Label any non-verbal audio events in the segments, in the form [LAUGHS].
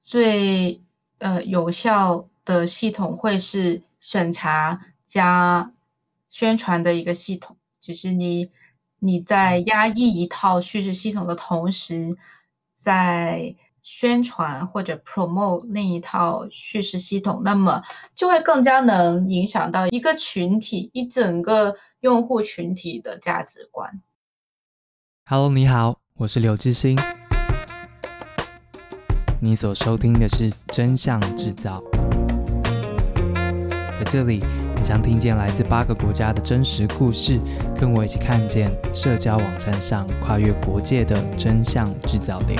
最呃有效的系统会是审查加宣传的一个系统，就是你你在压抑一套叙事系统的同时，在宣传或者 promote 另一套叙事系统，那么就会更加能影响到一个群体、一整个用户群体的价值观。Hello，你好，我是刘致昕。你所收听的是真相制造，在这里你将听见来自八个国家的真实故事，跟我一起看见社交网站上跨越国界的真相制造点。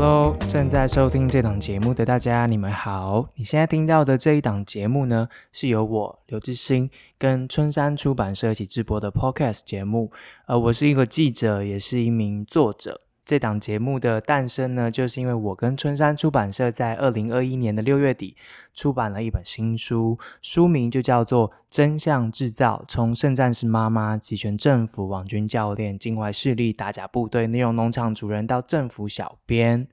Hello，正在收听这档节目的大家，你们好。你现在听到的这一档节目呢，是由我刘致昕跟春山出版社一起制播的 Podcast 节目。呃，我是一个记者，也是一名作者。这档节目的诞生呢，就是因为我跟春山出版社在二零二一年的六月底出版了一本新书，书名就叫做《真相制造：从圣战士妈妈、集权政府、网军教练、境外势力、打假部队、内容农场主人到政府小编》。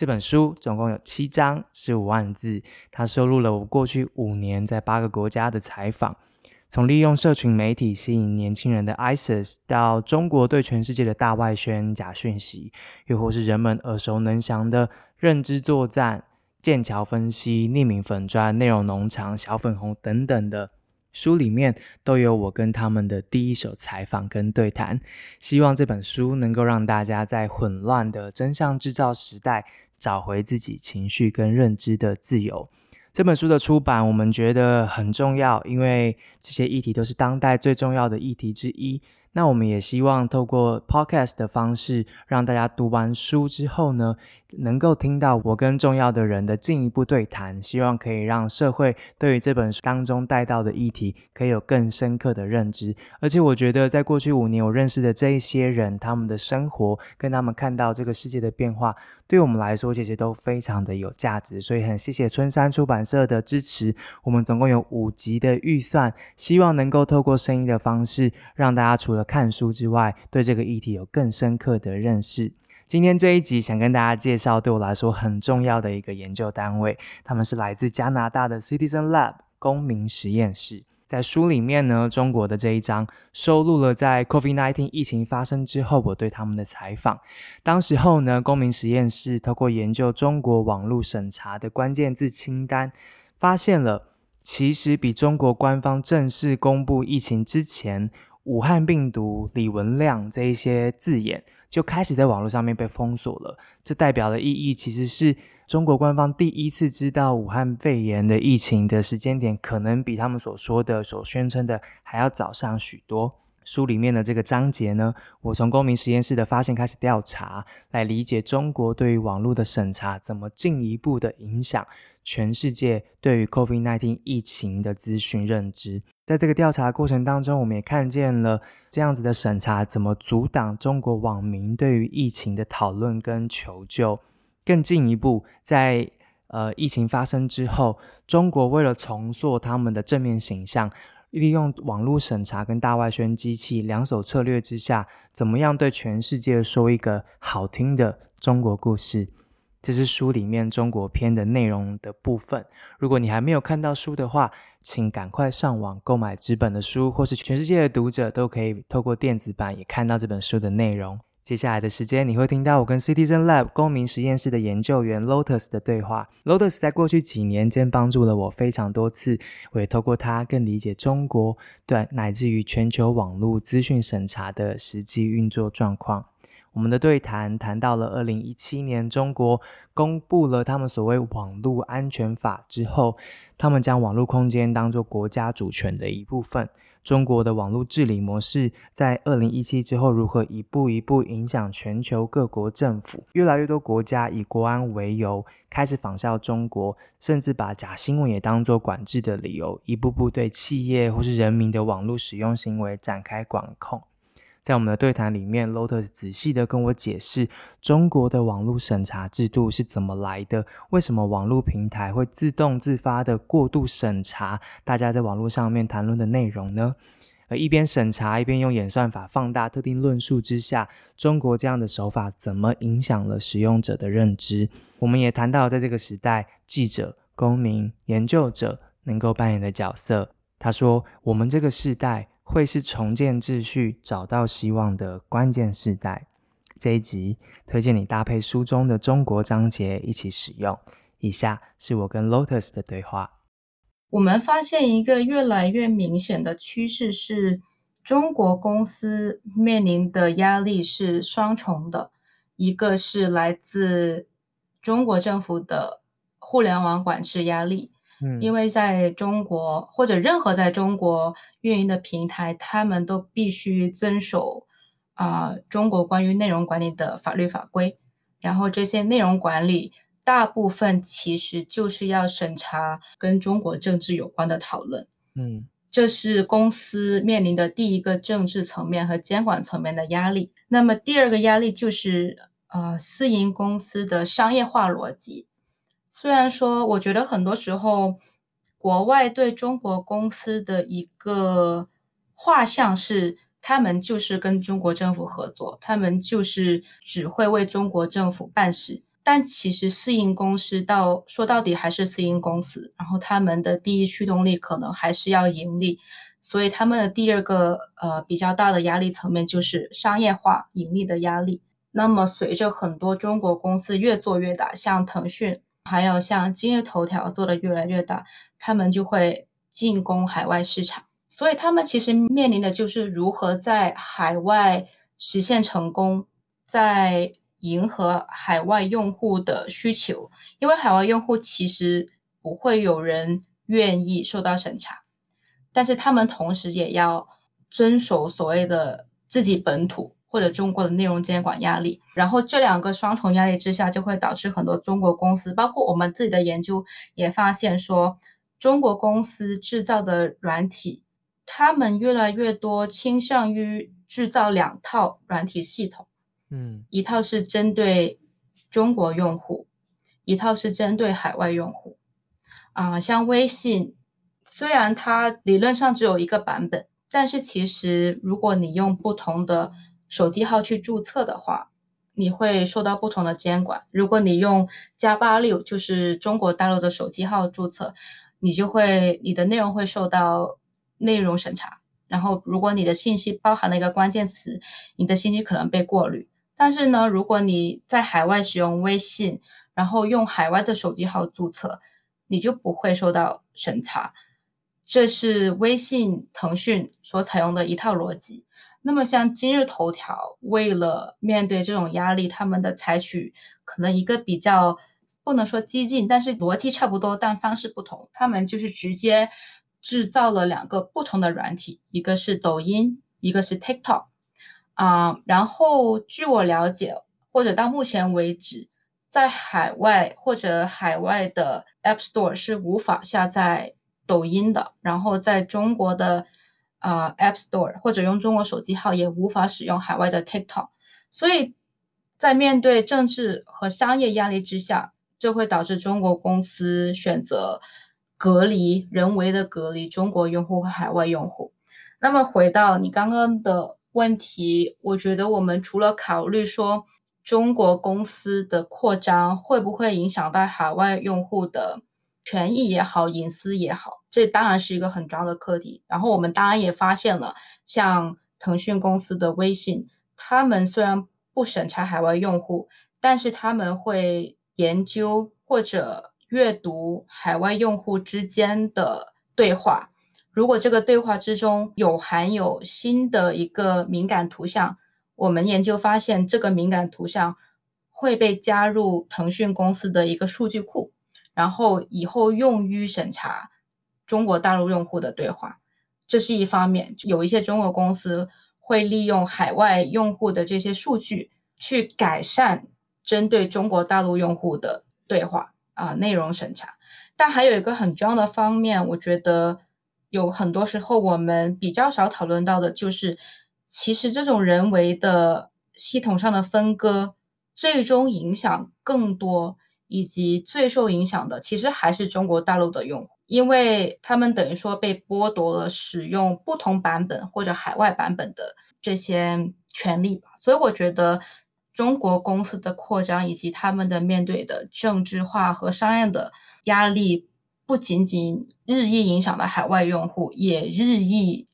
这本书总共有七章，十五万字，它收录了我过去五年在八个国家的采访。从利用社群媒体吸引年轻人的 ISIS，到中国对全世界的大外宣假讯息，又或是人们耳熟能详的认知作战、剑桥分析、匿名粉砖、内容农场、小粉红等等的书里面，都有我跟他们的第一手采访跟对谈。希望这本书能够让大家在混乱的真相制造时代，找回自己情绪跟认知的自由。这本书的出版，我们觉得很重要，因为这些议题都是当代最重要的议题之一。那我们也希望透过 podcast 的方式，让大家读完书之后呢，能够听到我跟重要的人的进一步对谈，希望可以让社会对于这本书当中带到的议题，可以有更深刻的认知。而且我觉得，在过去五年我认识的这一些人，他们的生活跟他们看到这个世界的变化，对我们来说其实都非常的有价值。所以很谢谢春山出版社的支持。我们总共有五集的预算，希望能够透过声音的方式，让大家除了看书之外，对这个议题有更深刻的认识。今天这一集想跟大家介绍，对我来说很重要的一个研究单位，他们是来自加拿大的 Citizen Lab 公民实验室。在书里面呢，中国的这一章收录了在 COVID-19 疫情发生之后，我对他们的采访。当时候呢，公民实验室透过研究中国网络审查的关键字清单，发现了其实比中国官方正式公布疫情之前。武汉病毒、李文亮这一些字眼就开始在网络上面被封锁了。这代表的意义其实是中国官方第一次知道武汉肺炎的疫情的时间点，可能比他们所说的、所宣称的还要早上许多。书里面的这个章节呢，我从公民实验室的发现开始调查，来理解中国对于网络的审查怎么进一步的影响全世界对于 COVID-19 疫情的资讯认知。在这个调查过程当中，我们也看见了这样子的审查怎么阻挡中国网民对于疫情的讨论跟求救。更进一步，在呃疫情发生之后，中国为了重塑他们的正面形象，利用网络审查跟大外宣机器两手策略之下，怎么样对全世界说一个好听的中国故事？这是书里面中国篇的内容的部分。如果你还没有看到书的话，请赶快上网购买纸本的书，或是全世界的读者都可以透过电子版也看到这本书的内容。接下来的时间，你会听到我跟 Citizen Lab 公民实验室的研究员 Lotus 的对话。Lotus 在过去几年间帮助了我非常多次，我也透过他更理解中国，对，乃至于全球网络资讯审查的实际运作状况。我们的对谈谈到了二零一七年中国公布了他们所谓网络安全法之后，他们将网络空间当作国家主权的一部分。中国的网络治理模式在二零一七之后如何一步一步影响全球各国政府？越来越多国家以国安为由开始仿效中国，甚至把假新闻也当作管制的理由，一步步对企业或是人民的网络使用行为展开管控。在我们的对谈里面，Lotus 仔细地跟我解释中国的网络审查制度是怎么来的，为什么网络平台会自动自发地过度审查大家在网络上面谈论的内容呢？呃，一边审查一边用演算法放大特定论述之下，中国这样的手法怎么影响了使用者的认知？我们也谈到，在这个时代，记者、公民、研究者能够扮演的角色。他说：“我们这个时代会是重建秩序、找到希望的关键时代。”这一集推荐你搭配书中的中国章节一起使用。以下是我跟 Lotus 的对话。我们发现一个越来越明显的趋势是，中国公司面临的压力是双重的，一个是来自中国政府的互联网管制压力，嗯，因为在中国或者任何在中国运营的平台，他们都必须遵守啊、呃、中国关于内容管理的法律法规，然后这些内容管理。大部分其实就是要审查跟中国政治有关的讨论，嗯，这是公司面临的第一个政治层面和监管层面的压力。那么第二个压力就是呃私营公司的商业化逻辑。虽然说，我觉得很多时候国外对中国公司的一个画像是，他们就是跟中国政府合作，他们就是只会为中国政府办事。但其实私营公司到说到底还是私营公司，然后他们的第一驱动力可能还是要盈利，所以他们的第二个呃比较大的压力层面就是商业化盈利的压力。那么随着很多中国公司越做越大，像腾讯还有像今日头条做的越来越大，他们就会进攻海外市场，所以他们其实面临的就是如何在海外实现成功，在。迎合海外用户的需求，因为海外用户其实不会有人愿意受到审查，但是他们同时也要遵守所谓的自己本土或者中国的内容监管压力，然后这两个双重压力之下，就会导致很多中国公司，包括我们自己的研究也发现说，中国公司制造的软体，他们越来越多倾向于制造两套软体系统。嗯，一套是针对中国用户，一套是针对海外用户。啊、呃，像微信，虽然它理论上只有一个版本，但是其实如果你用不同的手机号去注册的话，你会受到不同的监管。如果你用加八六，就是中国大陆的手机号注册，你就会你的内容会受到内容审查。然后，如果你的信息包含了一个关键词，你的信息可能被过滤。但是呢，如果你在海外使用微信，然后用海外的手机号注册，你就不会受到审查。这是微信、腾讯所采用的一套逻辑。那么，像今日头条，为了面对这种压力，他们的采取可能一个比较不能说激进，但是逻辑差不多，但方式不同。他们就是直接制造了两个不同的软体，一个是抖音，一个是 TikTok。啊、然后据我了解，或者到目前为止，在海外或者海外的 App Store 是无法下载抖音的，然后在中国的啊、uh, App Store 或者用中国手机号也无法使用海外的 TikTok，所以在面对政治和商业压力之下，这会导致中国公司选择隔离、人为的隔离中国用户和海外用户。那么回到你刚刚的。问题，我觉得我们除了考虑说中国公司的扩张会不会影响到海外用户的权益也好、隐私也好，这当然是一个很重要的课题。然后我们当然也发现了，像腾讯公司的微信，他们虽然不审查海外用户，但是他们会研究或者阅读海外用户之间的对话。如果这个对话之中有含有新的一个敏感图像，我们研究发现这个敏感图像会被加入腾讯公司的一个数据库，然后以后用于审查中国大陆用户的对话。这是一方面，有一些中国公司会利用海外用户的这些数据去改善针对中国大陆用户的对话啊、内容审查。但还有一个很重要的方面，我觉得。有很多时候，我们比较少讨论到的，就是其实这种人为的系统上的分割，最终影响更多以及最受影响的，其实还是中国大陆的用户。因为他们等于说被剥夺了使用不同版本或者海外版本的这些权利吧。所以我觉得中国公司的扩张以及他们的面对的政治化和商业的压力，不仅仅日益影响了海外用户，也日益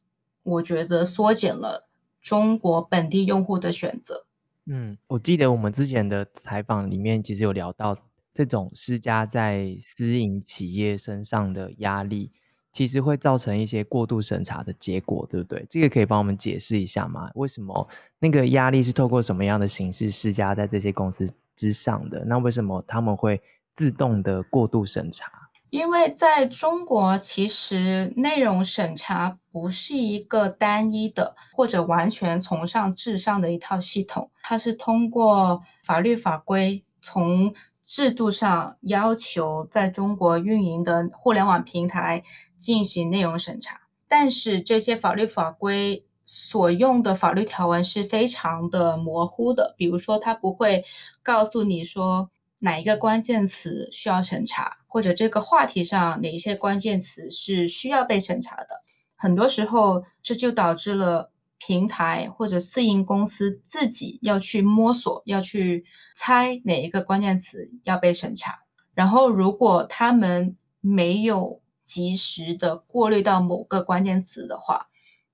我觉得缩减了中国本地用户的选择。嗯，我记得我们之前的采访里面，其实有聊到这种施加在私营企业身上的压力，其实会造成一些过度审查的结果，对不对？这个可以帮我们解释一下吗？为什么那个压力是透过什么样的形式施加在这些公司之上的？那为什么他们会自动的过度审查？因为在中国，其实内容审查不是一个单一的或者完全从上至上的一套系统，它是通过法律法规从制度上要求在中国运营的互联网平台进行内容审查，但是这些法律法规所用的法律条文是非常的模糊的，比如说，它不会告诉你说。哪一个关键词需要审查，或者这个话题上哪一些关键词是需要被审查的？很多时候，这就导致了平台或者私营公司自己要去摸索，要去猜哪一个关键词要被审查。然后，如果他们没有及时的过滤到某个关键词的话，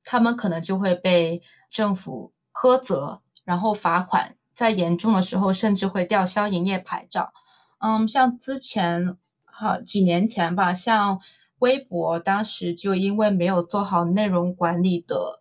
他们可能就会被政府苛责，然后罚款。在严重的时候，甚至会吊销营业牌照。嗯，像之前好几年前吧，像微博当时就因为没有做好内容管理的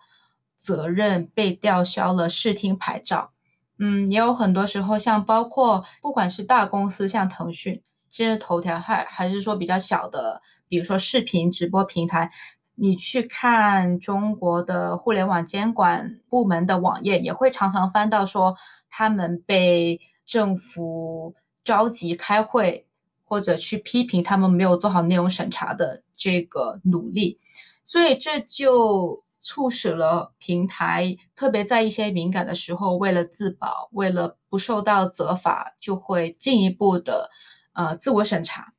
责任，被吊销了视听牌照。嗯，也有很多时候，像包括不管是大公司，像腾讯、今日头条，还还是说比较小的，比如说视频直播平台。你去看中国的互联网监管部门的网页，也会常常翻到说他们被政府召集开会，或者去批评他们没有做好内容审查的这个努力，所以这就促使了平台，特别在一些敏感的时候，为了自保，为了不受到责罚，就会进一步的呃自我审查。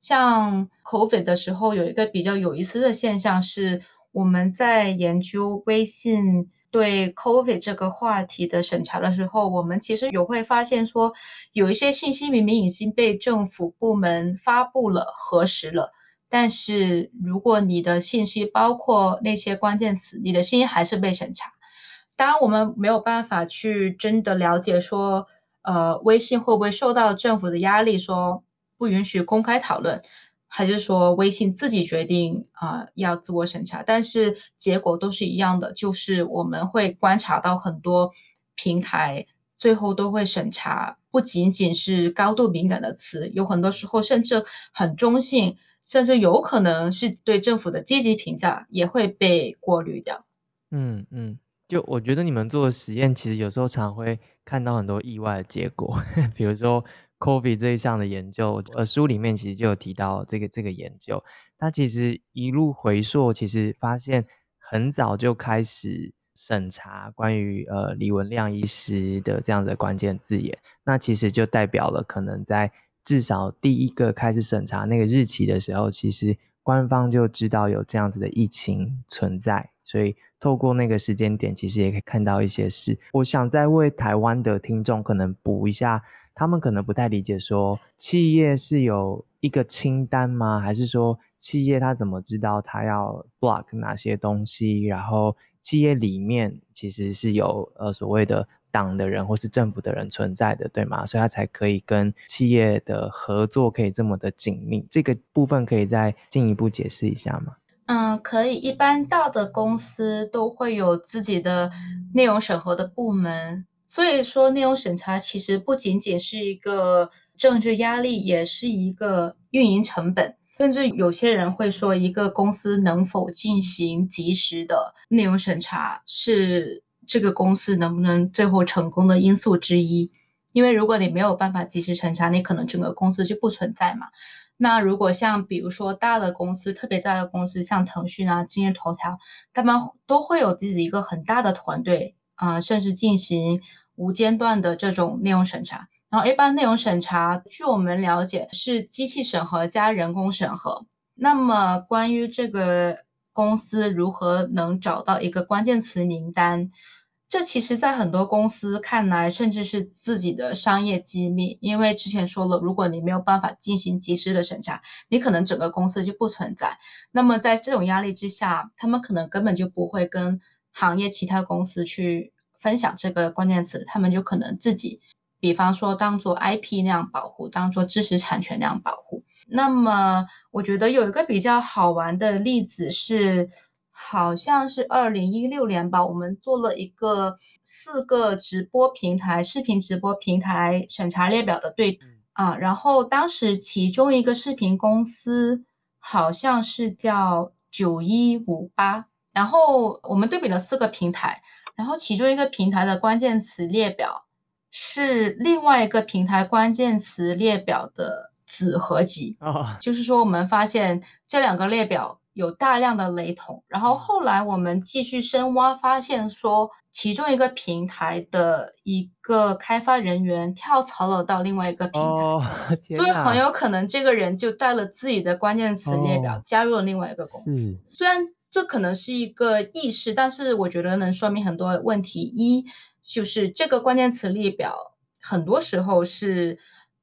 像 COVID 的时候，有一个比较有意思的现象是，我们在研究微信对 COVID 这个话题的审查的时候，我们其实有会发现说，有一些信息明明已经被政府部门发布了、核实了，但是如果你的信息包括那些关键词，你的信息还是被审查。当然，我们没有办法去真的了解说，呃，微信会不会受到政府的压力说。不允许公开讨论，还是说微信自己决定啊、要自我审查？但是结果都是一样的，就是我们会观察到很多平台最后都会审查，不仅仅是高度敏感的词，有很多时候甚至很中性，甚至有可能是对政府的积极评价也会被过滤掉。嗯嗯，就我觉得你们做的实验，其实有时候常会看到很多意外的结果，[LAUGHS] 比如说。COVID 这一项的研究，呃，书里面其实就有提到这个这个研究。它其实一路回溯，其实发现很早就开始审查关于呃李文亮医师的这样的关键字眼。那其实就代表了，可能在至少第一个开始审查那个日期的时候，其实官方就知道有这样子的疫情存在。所以透过那个时间点，其实也可以看到一些事。我想再为台湾的听众可能补一下。他们可能不太理解，说企业是有一个清单吗？还是说企业他怎么知道他要 block 哪些东西？然后企业里面其实是有呃所谓的党的人或是政府的人存在的，对吗？所以他才可以跟企业的合作可以这么的紧密。这个部分可以再进一步解释一下吗？嗯，可以。一般大的公司都会有自己的内容审核的部门。所以说，内容审查其实不仅仅是一个政治压力，也是一个运营成本。甚至有些人会说，一个公司能否进行及时的内容审查，是这个公司能不能最后成功的因素之一。因为如果你没有办法及时审查，你可能整个公司就不存在嘛。那如果像比如说大的公司，特别大的公司，像腾讯啊、今日头条，他们都会有自己一个很大的团队。啊、甚至进行无间断的这种内容审查。然后，一般内容审查，据我们了解，是机器审核加人工审核。那么关于这个公司如何能找到一个关键词名单？这其实，在很多公司看来，甚至是自己的商业机密。因为之前说了，如果你没有办法进行及时的审查，你可能整个公司就不存在。那么，在这种压力之下，他们可能根本就不会跟行业其他公司去分享这个关键词，他们就可能自己，比方说当做 IP 那样保护，当做知识产权那样保护。那么，我觉得有一个比较好玩的例子是。好像是二零一六年吧，我们做了一个四个直播平台、视频直播平台审查列表的对比啊，然后当时其中一个视频公司好像是叫九一五八，然后我们对比了四个平台，然后其中一个平台的关键词列表是另外一个平台关键词列表的子合集，oh. 就是说我们发现这两个列表。有大量的雷同，然后后来我们继续深挖，发现说其中一个平台的一个开发人员跳槽了到另外一个平台，[LAUGHS] oh, 所以很有可能这个人就带了自己的关键词列表、oh, 加入了另外一个公司。虽然这可能是一个意识，但是我觉得能说明很多问题。一就是这个关键词列表很多时候是。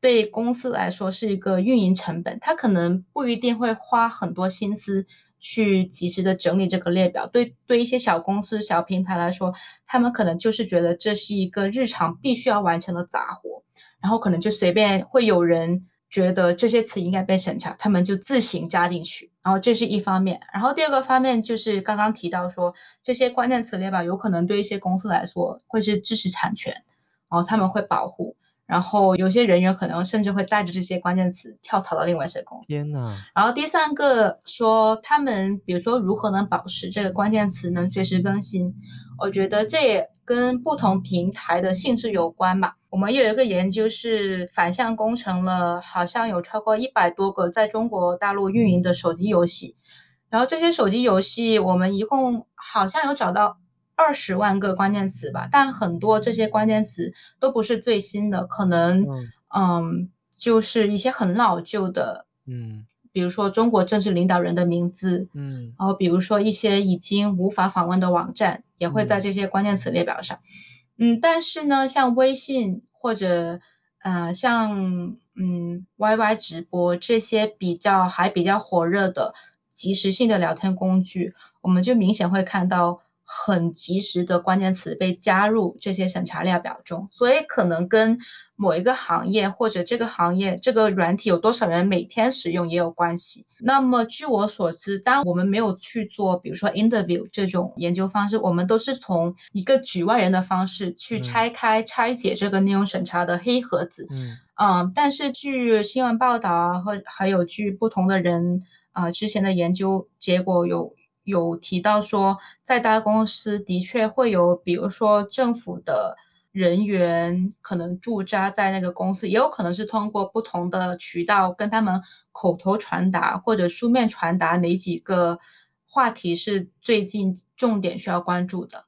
对公司来说是一个运营成本，他可能不一定会花很多心思去及时的整理这个列表。对对一些小公司、小平台来说，他们可能就是觉得这是一个日常必须要完成的杂活，然后可能就随便会有人觉得这些词应该被审查，他们就自行加进去。然后这是一方面，然后第二个方面就是刚刚提到说，这些关键词列表有可能对一些公司来说会是知识产权，然后他们会保护。然后有些人员可能甚至会带着这些关键词跳槽到另外一些公司。天呐。然后第三个说他们，比如说如何能保持这个关键词能随时更新，我觉得这也跟不同平台的性质有关吧。我们有一个研究是反向工程了，好像有超过一百多个在中国大陆运营的手机游戏，然后这些手机游戏我们一共好像有找到。二十万个关键词吧，但很多这些关键词都不是最新的，可能嗯，嗯，就是一些很老旧的，嗯，比如说中国政治领导人的名字，嗯，然后比如说一些已经无法访问的网站，也会在这些关键词列表上，嗯，嗯，但是呢，像微信或者呃像嗯 YY 直播这些比较还比较火热的即时性的聊天工具，我们就明显会看到。很及时的关键词被加入这些审查列表中，所以可能跟某一个行业或者这个行业这个软体有多少人每天使用也有关系。那么据我所知，当我们没有去做，比如说 interview 这种研究方式，我们都是从一个局外人的方式去拆开、拆解这个内容审查的黑盒子。嗯，嗯，但是据新闻报道啊，和还有据不同的人啊、呃、之前的研究结果有。有提到说，在大公司的确会有，比如说政府的人员可能驻扎在那个公司，也有可能是通过不同的渠道跟他们口头传达或者书面传达哪几个话题是最近重点需要关注的。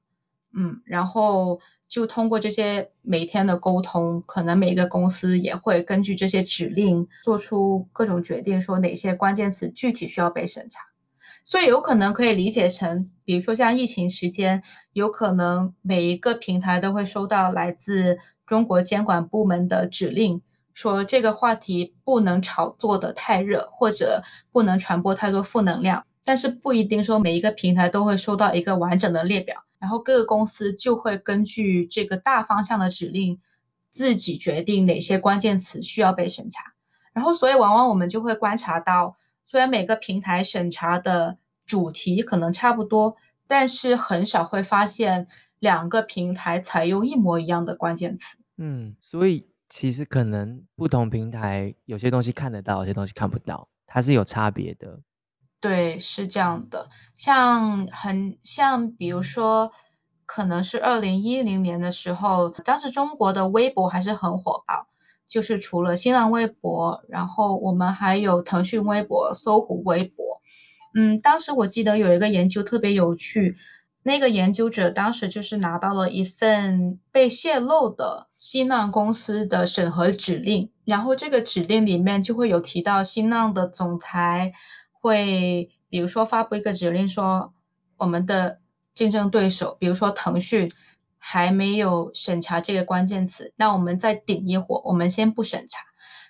嗯，然后就通过这些每天的沟通，可能每个公司也会根据这些指令做出各种决定，说哪些关键词具体需要被审查。所以有可能可以理解成，比如说像疫情时间，有可能每一个平台都会收到来自中国监管部门的指令，说这个话题不能炒作的太热，或者不能传播太多负能量。但是不一定说每一个平台都会收到一个完整的列表，然后各个公司就会根据这个大方向的指令，自己决定哪些关键词需要被审查。然后所以往往我们就会观察到。虽然每个平台审查的主题可能差不多，但是很少会发现两个平台采用一模一样的关键词。嗯，所以其实可能不同平台有些东西看得到，有些东西看不到，它是有差别的。对，是这样的。像很像，比如说，可能是二零一零年的时候，当时中国的微博还是很火爆。就是除了新浪微博，然后我们还有腾讯微博、搜狐微博。嗯，当时我记得有一个研究特别有趣，那个研究者当时就是拿到了一份被泄露的新浪公司的审核指令，然后这个指令里面就会有提到新浪的总裁会，比如说发布一个指令说，我们的竞争对手，比如说腾讯，还没有审查这个关键词，那我们再顶一会，我们先不审查。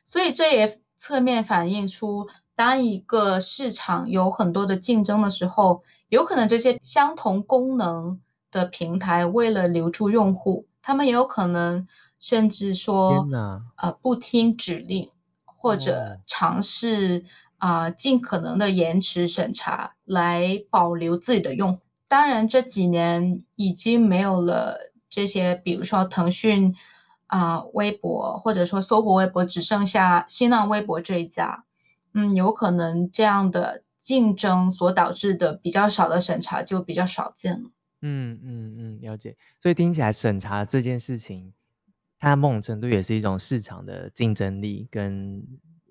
所以这也侧面反映出，当一个市场有很多的竞争的时候，有可能这些相同功能的平台为了留住用户，他们也有可能甚至说，呃，不听指令，或者尝试啊，呃，尽可能的延迟审查来保留自己的用户。当然，这几年已经没有了这些，比如说腾讯啊、微博，或者说搜狐微博，只剩下新浪微博这一家。嗯，有可能这样的竞争所导致的比较少的审查就比较少见了。嗯嗯嗯，了解。所以听起来审查这件事情，它某种程度也是一种市场的竞争力，跟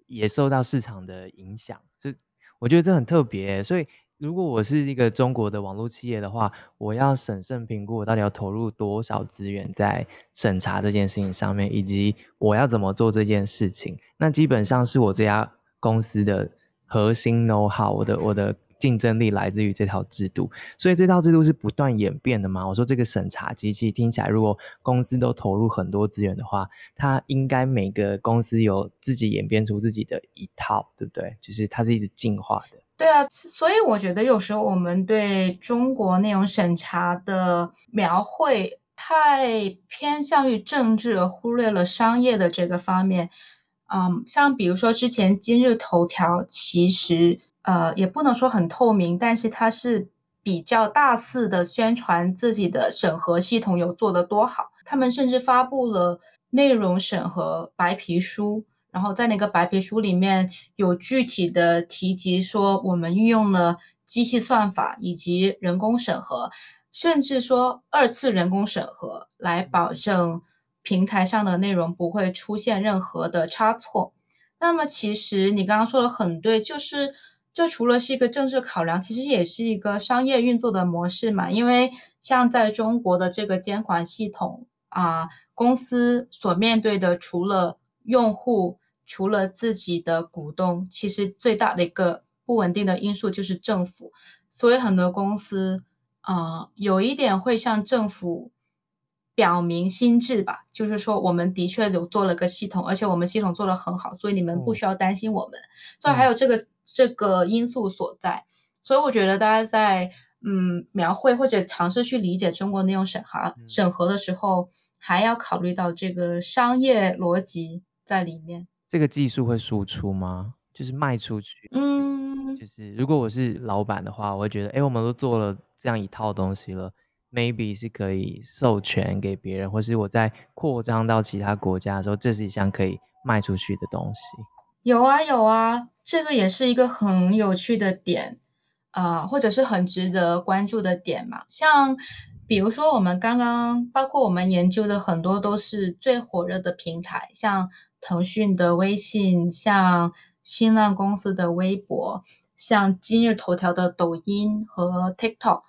也受到市场的影响。这我觉得这很特别。所以。如果我是一个中国的网络企业的话，我要审慎评估我到底要投入多少资源在审查这件事情上面，以及我要怎么做这件事情。那基本上是我这家公司的核心 know how，我的我的竞争力来自于这套制度。所以这套制度是不断演变的嘛？我说这个审查机器听起来，如果公司都投入很多资源的话，它应该每个公司有自己演变出自己的一套，对不对？就是它是一直进化的。对啊，所以我觉得有时候我们对中国内容审查的描绘太偏向于政治，忽略了商业的这个方面。嗯，像比如说之前今日头条，其实呃也不能说很透明，但是它是比较大肆的宣传自己的审核系统有做得多好，他们甚至发布了内容审核白皮书。然后在那个白皮书里面有具体的提及说，我们运用了机器算法以及人工审核，甚至说二次人工审核，来保证平台上的内容不会出现任何的差错。那么其实你刚刚说的很对，就是这除了是一个政治考量，其实也是一个商业运作的模式嘛。因为像在中国的这个监管系统啊，公司所面对的除了用户除了自己的股东，其实最大的一个不稳定的因素就是政府，所以很多公司，呃，有一点会向政府表明心智吧，就是说我们的确有做了个系统，而且我们系统做得很好，所以你们不需要担心我们。嗯、所以还有这个这个因素所在，所以我觉得大家在嗯描绘或者尝试去理解中国内容审核审核的时候，还要考虑到这个商业逻辑。在里面，这个技术会输出吗？就是卖出去？嗯，就是如果我是老板的话，我会觉得，哎，我们都做了这样一套东西了，maybe 是可以授权给别人，或是我在扩张到其他国家的时候，这是一项可以卖出去的东西。有啊，有啊，这个也是一个很有趣的点啊，呃，或者是很值得关注的点嘛，像。比如说，我们刚刚包括我们研究的很多都是最火热的平台，像腾讯的微信，像新浪公司的微博，像今日头条的抖音和 TikTok。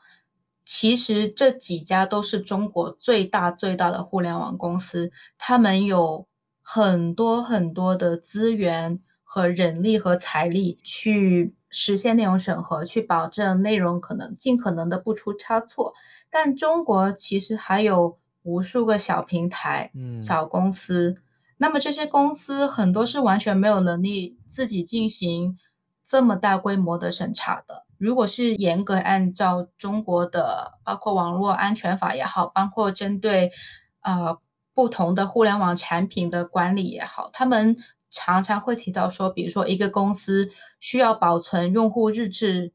其实这几家都是中国最大最大的互联网公司，他们有很多很多的资源和人力和财力去实现内容审核，去保证内容可能尽可能的不出差错。但中国其实还有无数个小平台、嗯、小公司，那么这些公司很多是完全没有能力自己进行这么大规模的审查的。如果是严格按照中国的，包括网络安全法也好，包括针对呃不同的互联网产品的管理也好，他们常常会提到说，比如说一个公司需要保存用户日志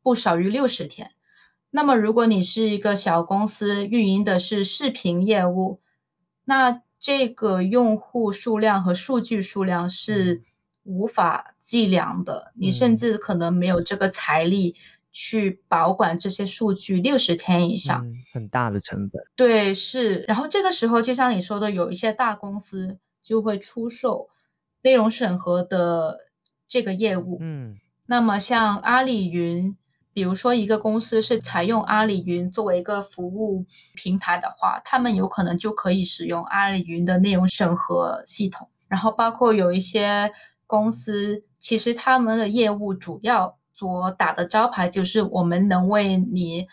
不少于六十天。那么，如果你是一个小公司，运营的是视频业务，那这个用户数量和数据数量是无法计量的，你甚至可能没有这个财力去保管这些数据六十天以上，嗯，很大的成本。对，是。然后这个时候，就像你说的，有一些大公司就会出售内容审核的这个业务。嗯，那么像阿里云。比如说，一个公司是采用阿里云作为一个服务平台的话，他们有可能就可以使用阿里云的内容审核系统。然后，包括有一些公司，其实他们的业务主要所打的招牌就是我们能为你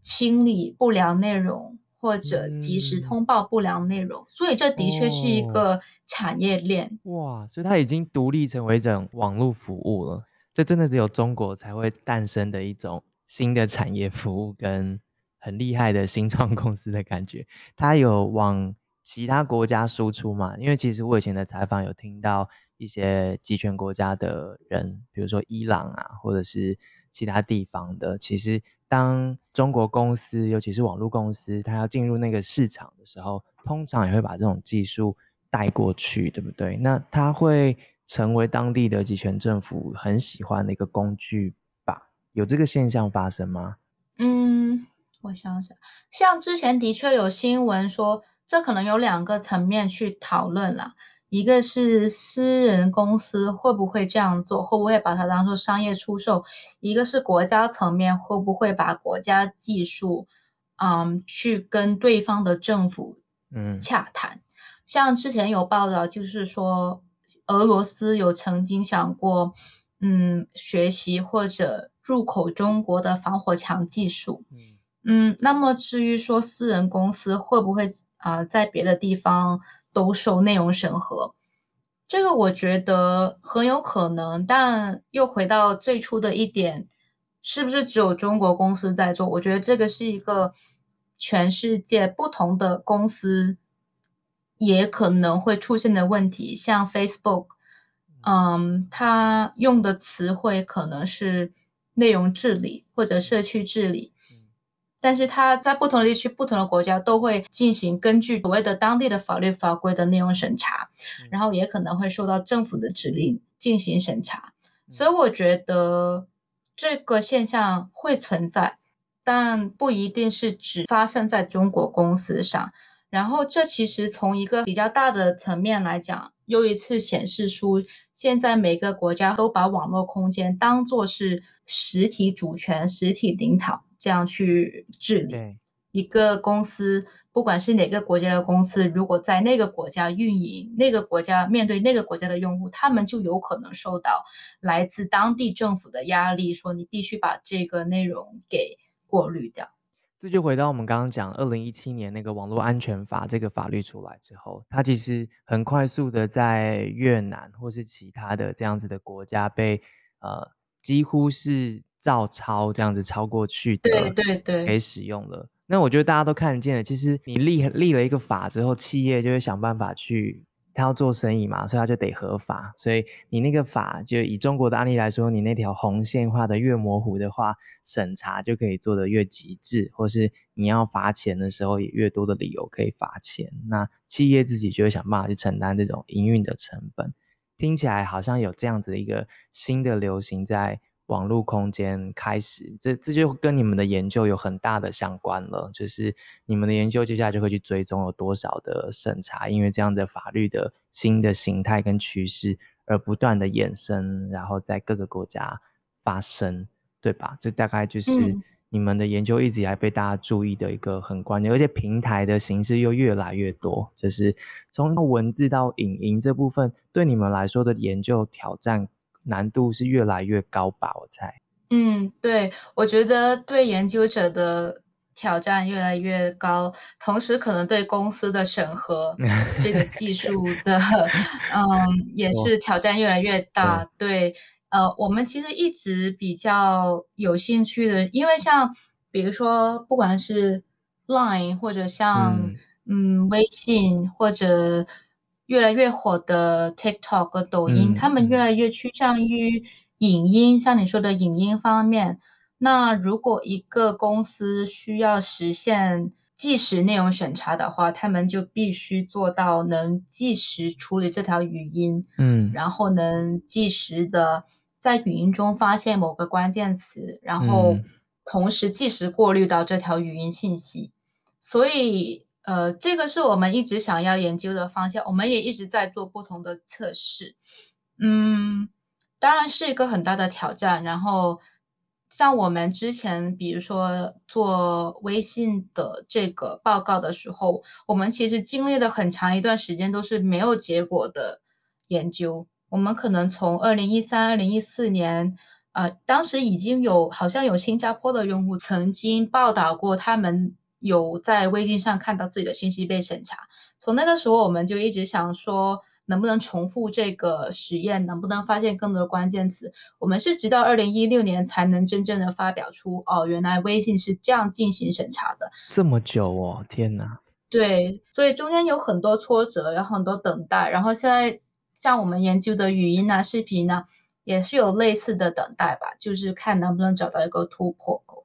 清理不良内容或者及时通报不良内容，嗯、所以这的确是一个产业链。哦、哇，所以它已经独立成为一种网络服务了。这真的只有中国才会诞生的一种新的产业服务跟很厉害的新创公司的感觉。它有往其他国家输出嘛？因为其实我以前的采访有听到。一些集权国家的人，比如说伊朗啊，或者是其他地方的，其实当中国公司，尤其是网络公司，它要进入那个市场的时候，通常也会把这种技术带过去，对不对？那它会成为当地的集权政府很喜欢的一个工具吧？有这个现象发生吗？嗯，我想想，像之前的确有新闻说，这可能有两个层面去讨论啦。一个是私人公司会不会这样做，会不会把它当做商业出售？一个是国家层面会不会把国家技术，嗯，去跟对方的政府，嗯，洽谈。像之前有报道，就是说俄罗斯有曾经想过，嗯，学习或者入口中国的防火墙技术，嗯，嗯，那么至于说私人公司会不会啊，呃，在别的地方？都受内容审核，这个我觉得很有可能，但又回到最初的一点，是不是只有中国公司在做？我觉得这个是一个全世界不同的公司也可能会出现的问题。像 Facebook，嗯，它用的词汇可能是内容治理或者社区治理。但是它在不同的地区、不同的国家都会进行根据所谓的当地的法律法规的内容审查，然后也可能会受到政府的指令进行审查。所以我觉得这个现象会存在，但不一定是只发生在中国公司上。然后这其实从一个比较大的层面来讲，又一次显示出现在每个国家都把网络空间当作是实体主权、实体领导。这样去治理一个公司，不管是哪个国家的公司，如果在那个国家运营，那个国家面对那个国家的用户，他们就有可能受到来自当地政府的压力，说你必须把这个内容给过滤掉。这就回到我们刚刚讲，二零一七年那个网络安全法这个法律出来之后，它其实很快速的在越南或是其他的这样子的国家被呃几乎是。照抄这样子抄过去的，对对对，给使用了。那我觉得大家都看见了，其实你立立了一个法之后，企业就会想办法去，他要做生意嘛，所以他就得合法。所以你那个法，就以中国的案例来说，你那条红线画得越模糊的话，审查就可以做得越极致，或是你要罚钱的时候，也越多的理由可以罚钱。那企业自己就会想办法去承担这种营运的成本。听起来好像有这样子的一个新的流行在。网络空间开始，这这就跟你们的研究有很大的相关了。就是你们的研究接下来就会去追踪有多少的审查，因为这样的法律的新的形态跟趋势而不断的衍生，然后在各个国家发生，对吧？这大概就是你们的研究一直以来被大家注意的一个很关键，而且平台的形式又越来越多，就是从文字到影音这部分，对你们来说的研究挑战。难度是越来越高吧？我猜。嗯，对，我觉得对研究者的挑战越来越高，同时可能对公司的审核 [LAUGHS] 这个技术的，[LAUGHS] 嗯，也是挑战越来越大。对，呃，我们其实一直比较有兴趣的，因为像比如说，不管是 Line 或者像嗯，嗯微信或者。越来越火的 TikTok 和抖音，他、嗯、们越来越趋向于影音，像你说的影音方面。那如果一个公司需要实现即时内容审查的话，他们就必须做到能即时处理这条语音，嗯，然后能即时的在语音中发现某个关键词，然后同时即时过滤到这条语音信息。所以。呃，这个是我们一直想要研究的方向，我们也一直在做不同的测试。嗯，当然是一个很大的挑战。然后，像我们之前，比如说做微信的这个报告的时候，我们其实经历了很长一段时间都是没有结果的研究。我们可能从二零一三、二零一四年呃，当时已经有好像有新加坡的用户曾经报道过，他们有在微信上看到自己的信息被审查。从那个时候，我们就一直想说，能不能重复这个实验，能不能发现更多的关键词？我们是直到二零一六年才能真正的发表出，哦，原来微信是这样进行审查的。这么久哦，天哪！对，所以中间有很多挫折，有很多等待。然后现在像我们研究的语音啊、视频啊，也是有类似的等待吧，就是看能不能找到一个突破口。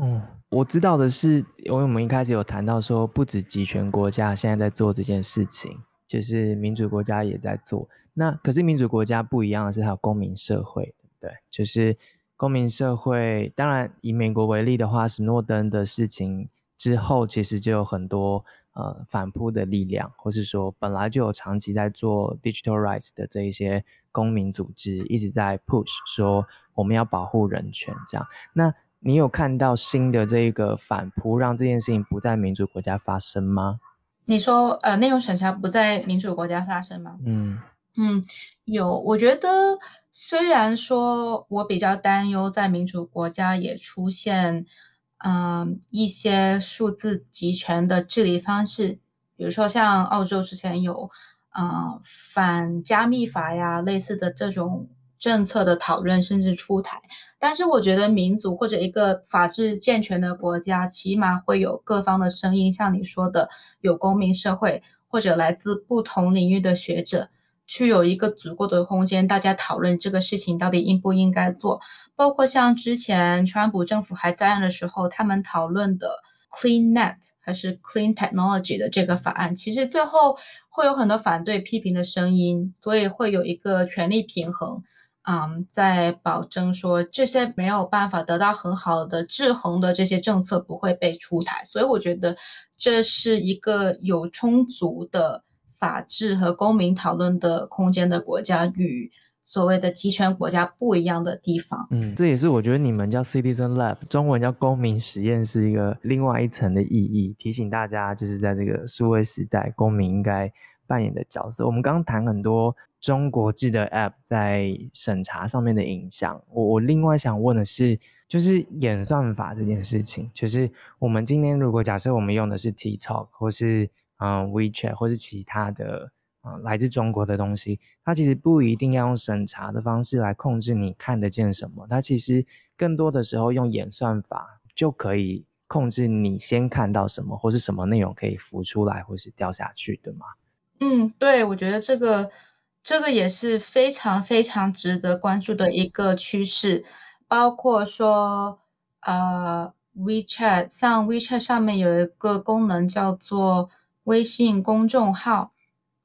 嗯，我知道的是，因为我们一开始有谈到说，不止集权国家现在在做这件事情。就是民主国家也在做，那可是民主国家不一样的是，还有公民社会，对不对？就是公民社会，当然以美国为例的话，史诺登的事情之后，其实就有很多呃反扑的力量，或是说本来就有长期在做 digital rights 的这一些公民组织，一直在 push 说我们要保护人权这样。那你有看到新的这个反扑，让这件事情不在民主国家发生吗？你说，呃，内容审查不在民主国家发生吗？嗯嗯，有。我觉得虽然说我比较担忧在民主国家也出现，嗯、呃，一些数字集权的治理方式，比如说像澳洲之前有，呃，反加密法呀，类似的这种。政策的讨论甚至出台，但是我觉得民主或者一个法治健全的国家，起码会有各方的声音，像你说的，有公民社会或者来自不同领域的学者，去有一个足够的空间，大家讨论这个事情到底应不应该做。包括像之前川普政府还在任的时候，他们讨论的 Clean Net 还是 Clean Technology 的这个法案，其实最后会有很多反对批评的声音，所以会有一个权力平衡。嗯，在保证说这些没有办法得到很好的制衡的这些政策不会被出台，所以我觉得这是一个有充足的法治和公民讨论的空间的国家，与所谓的集权国家不一样的地方。嗯，这也是我觉得你们叫 Citizen Lab，中文叫公民实验室一个另外一层的意义，提醒大家就是在这个数位时代，公民应该扮演的角色。我们刚刚谈很多。中国制的 App 在审查上面的影响，我我另外想问的是，就是演算法这件事情，就是我们今天如果假设我们用的是 TikTok 或是嗯、WeChat 或是其他的啊、呃、来自中国的东西，它其实不一定要用审查的方式来控制你看得见什么，它其实更多的时候用演算法就可以控制你先看到什么，或是什么内容可以浮出来或是掉下去对吗？嗯，对，我觉得这个。这个也是非常非常值得关注的一个趋势，包括说，呃，WeChat，像 WeChat 上面有一个功能叫做微信公众号，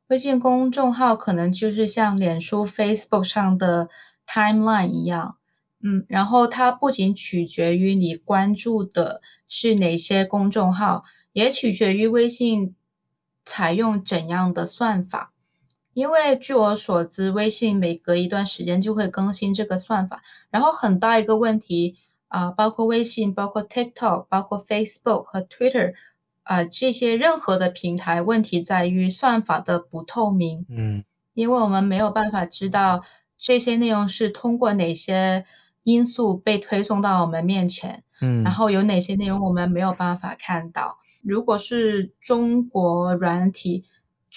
微信公众号可能就是像脸书、Facebook 上的 Timeline 一样，嗯，然后它不仅取决于你关注的是哪些公众号，也取决于微信采用怎样的算法。因为据我所知，微信每隔一段时间就会更新这个算法，然后很大一个问题啊、呃，包括微信、包括 TikTok、包括 Facebook 和 Twitter 啊、呃，这些任何的平台，问题在于算法的不透明。嗯，因为我们没有办法知道这些内容是通过哪些因素被推送到我们面前，嗯，然后有哪些内容我们没有办法看到。如果是中国软体，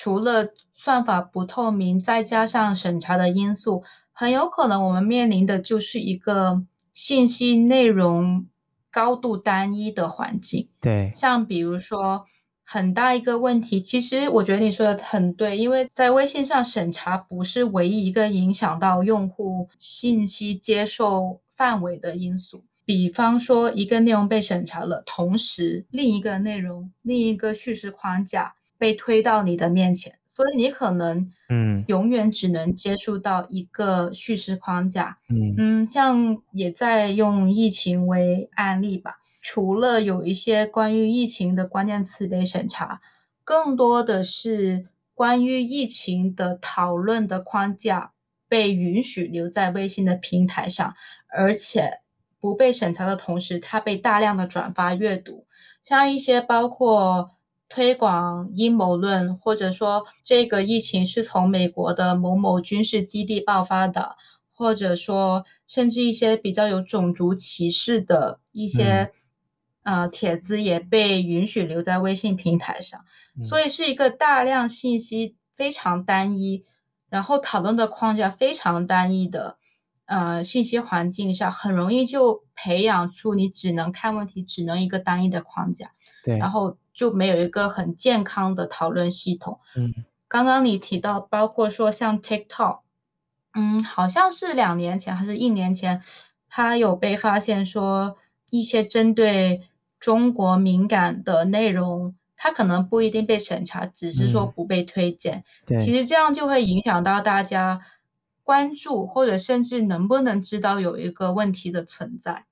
除了算法不透明，再加上审查的因素，很有可能我们面临的就是一个信息内容高度单一的环境。对，像比如说很大一个问题，其实我觉得你说的很对，因为在微信上审查不是唯一一个影响到用户信息接受范围的因素。比方说，一个内容被审查了，同时另一个内容、另一个叙事框架。被推到你的面前，所以你可能嗯，永远只能接触到一个叙事框架。嗯嗯，像也在用疫情为案例吧，除了有一些关于疫情的关键词被审查，更多的是关于疫情的讨论的框架被允许留在微信的平台上，而且不被审查的同时，它被大量的转发阅读，像一些包括。推广阴谋论，或者说这个疫情是从美国的某某军事基地爆发的，或者说甚至一些比较有种族歧视的一些、嗯、呃帖子也被允许留在微信平台上，嗯、所以是一个大量信息非常单一，然后讨论的框架非常单一的呃信息环境下，很容易就培养出你只能看问题，只能一个单一的框架，对，然后就没有一个很健康的讨论系统。嗯。刚刚你提到，包括说像 TikTok，嗯，好像是两年前还是一年前，它有被发现说一些针对中国敏感的内容，它可能不一定被审查，只是说不被推荐。嗯，对。其实这样就会影响到大家关注，或者甚至能不能知道有一个问题的存在。